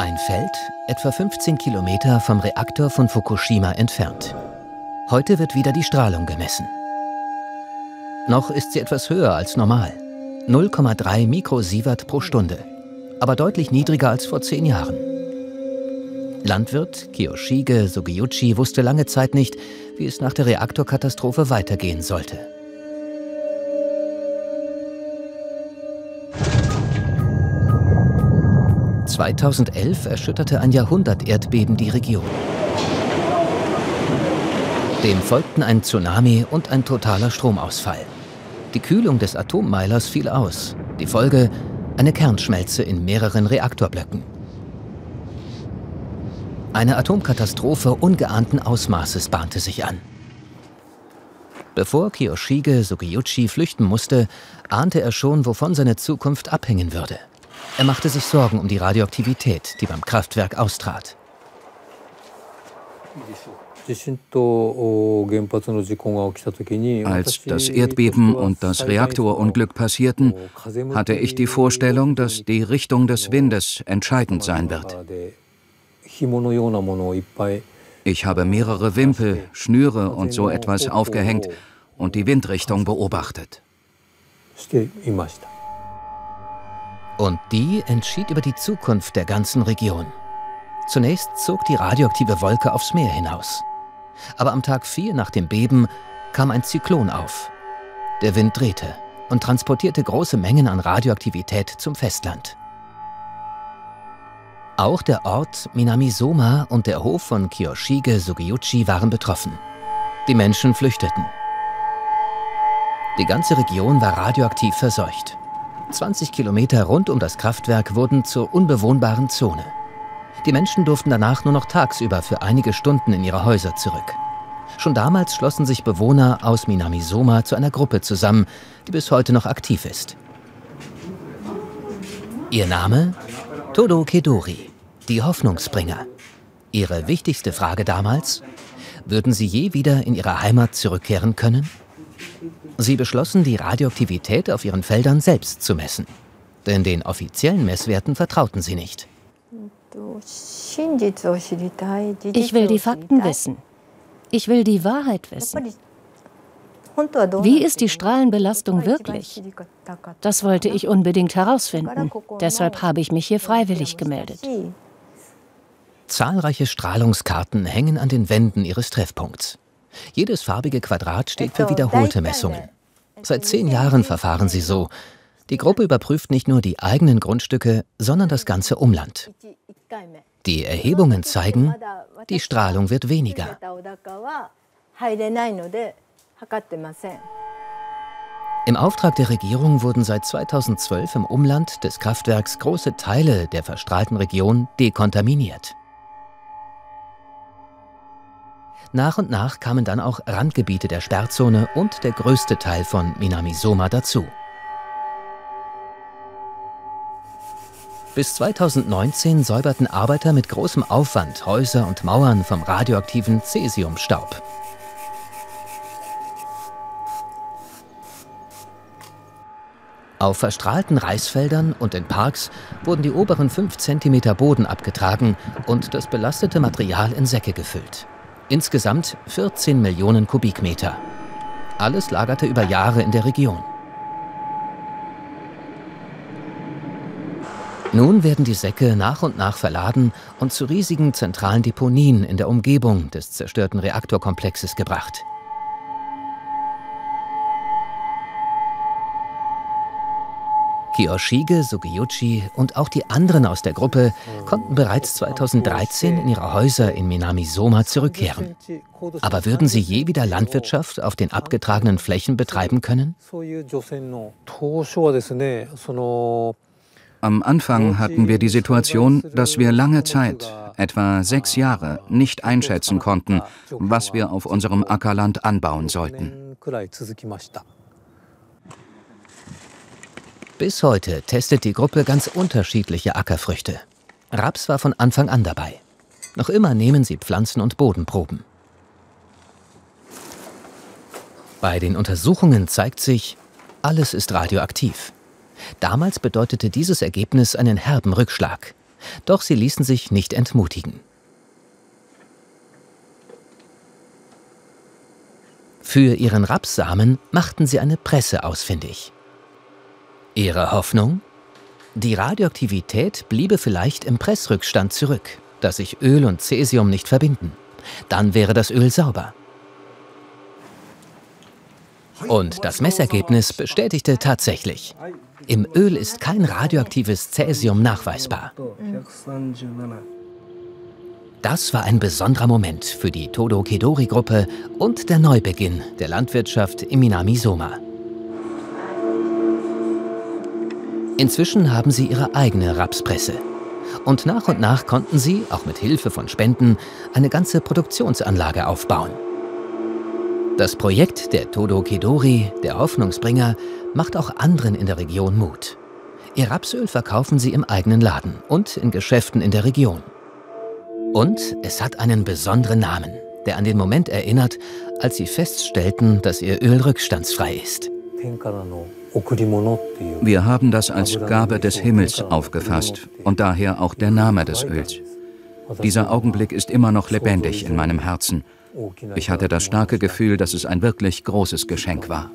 Ein Feld, etwa 15 Kilometer vom Reaktor von Fukushima entfernt. Heute wird wieder die Strahlung gemessen. Noch ist sie etwas höher als normal. 0,3 Mikrosievert pro Stunde, aber deutlich niedriger als vor zehn Jahren. Landwirt Kiyoshige Sugiyuchi wusste lange Zeit nicht, wie es nach der Reaktorkatastrophe weitergehen sollte. »2011 erschütterte ein Jahrhundert-Erdbeben die Region. Dem folgten ein Tsunami und ein totaler Stromausfall. Die Kühlung des Atommeilers fiel aus. Die Folge eine Kernschmelze in mehreren Reaktorblöcken. Eine Atomkatastrophe ungeahnten Ausmaßes bahnte sich an. Bevor Kiyoshige Sugiyuchi flüchten musste, ahnte er schon, wovon seine Zukunft abhängen würde. Er machte sich Sorgen um die Radioaktivität, die beim Kraftwerk austrat. Als das Erdbeben und das Reaktorunglück passierten, hatte ich die Vorstellung, dass die Richtung des Windes entscheidend sein wird. Ich habe mehrere Wimpel, Schnüre und so etwas aufgehängt und die Windrichtung beobachtet. Und die entschied über die Zukunft der ganzen Region. Zunächst zog die radioaktive Wolke aufs Meer hinaus. Aber am Tag 4 nach dem Beben kam ein Zyklon auf. Der Wind drehte und transportierte große Mengen an Radioaktivität zum Festland. Auch der Ort Minamisoma und der Hof von Kiyoshige Sugiyuchi waren betroffen. Die Menschen flüchteten. Die ganze Region war radioaktiv verseucht. 20 Kilometer rund um das Kraftwerk wurden zur unbewohnbaren Zone. Die Menschen durften danach nur noch tagsüber für einige Stunden in ihre Häuser zurück. Schon damals schlossen sich Bewohner aus Minamisoma zu einer Gruppe zusammen, die bis heute noch aktiv ist. Ihr Name? Todo Kedori, die Hoffnungsbringer. Ihre wichtigste Frage damals? Würden sie je wieder in ihre Heimat zurückkehren können? Sie beschlossen, die Radioaktivität auf ihren Feldern selbst zu messen. Denn den offiziellen Messwerten vertrauten sie nicht. Ich will die Fakten wissen. Ich will die Wahrheit wissen. Wie ist die Strahlenbelastung wirklich? Das wollte ich unbedingt herausfinden. Deshalb habe ich mich hier freiwillig gemeldet. Zahlreiche Strahlungskarten hängen an den Wänden ihres Treffpunkts. Jedes farbige Quadrat steht für wiederholte Messungen. Seit zehn Jahren verfahren sie so. Die Gruppe überprüft nicht nur die eigenen Grundstücke, sondern das ganze Umland. Die Erhebungen zeigen, die Strahlung wird weniger. Im Auftrag der Regierung wurden seit 2012 im Umland des Kraftwerks große Teile der verstrahlten Region dekontaminiert. Nach und nach kamen dann auch Randgebiete der Sperrzone und der größte Teil von Minamisoma dazu. Bis 2019 säuberten Arbeiter mit großem Aufwand Häuser und Mauern vom radioaktiven Cäsiumstaub. Auf verstrahlten Reisfeldern und in Parks wurden die oberen 5 cm Boden abgetragen und das belastete Material in Säcke gefüllt. Insgesamt 14 Millionen Kubikmeter. Alles lagerte über Jahre in der Region. Nun werden die Säcke nach und nach verladen und zu riesigen zentralen Deponien in der Umgebung des zerstörten Reaktorkomplexes gebracht. Kiyoshige Sugiyuchi und auch die anderen aus der Gruppe konnten bereits 2013 in ihre Häuser in Minamisoma zurückkehren. Aber würden sie je wieder Landwirtschaft auf den abgetragenen Flächen betreiben können? Am Anfang hatten wir die Situation, dass wir lange Zeit, etwa sechs Jahre, nicht einschätzen konnten, was wir auf unserem Ackerland anbauen sollten. Bis heute testet die Gruppe ganz unterschiedliche Ackerfrüchte. Raps war von Anfang an dabei. Noch immer nehmen sie Pflanzen- und Bodenproben. Bei den Untersuchungen zeigt sich, alles ist radioaktiv. Damals bedeutete dieses Ergebnis einen herben Rückschlag. Doch sie ließen sich nicht entmutigen. Für ihren Rapssamen machten sie eine Presse ausfindig. Ihre Hoffnung? Die Radioaktivität bliebe vielleicht im Pressrückstand zurück, dass sich Öl und Cäsium nicht verbinden. Dann wäre das Öl sauber. Und das Messergebnis bestätigte tatsächlich. Im Öl ist kein radioaktives Cäsium nachweisbar. Das war ein besonderer Moment für die Todo Kedori-Gruppe und der Neubeginn der Landwirtschaft im Minami-Soma. Inzwischen haben sie ihre eigene Rapspresse. Und nach und nach konnten sie, auch mit Hilfe von Spenden, eine ganze Produktionsanlage aufbauen. Das Projekt der Todo Kedori, der Hoffnungsbringer, macht auch anderen in der Region Mut. Ihr Rapsöl verkaufen sie im eigenen Laden und in Geschäften in der Region. Und es hat einen besonderen Namen, der an den Moment erinnert, als sie feststellten, dass ihr Öl rückstandsfrei ist. Wir haben das als Gabe des Himmels aufgefasst und daher auch der Name des Öls. Dieser Augenblick ist immer noch lebendig in meinem Herzen. Ich hatte das starke Gefühl, dass es ein wirklich großes Geschenk war.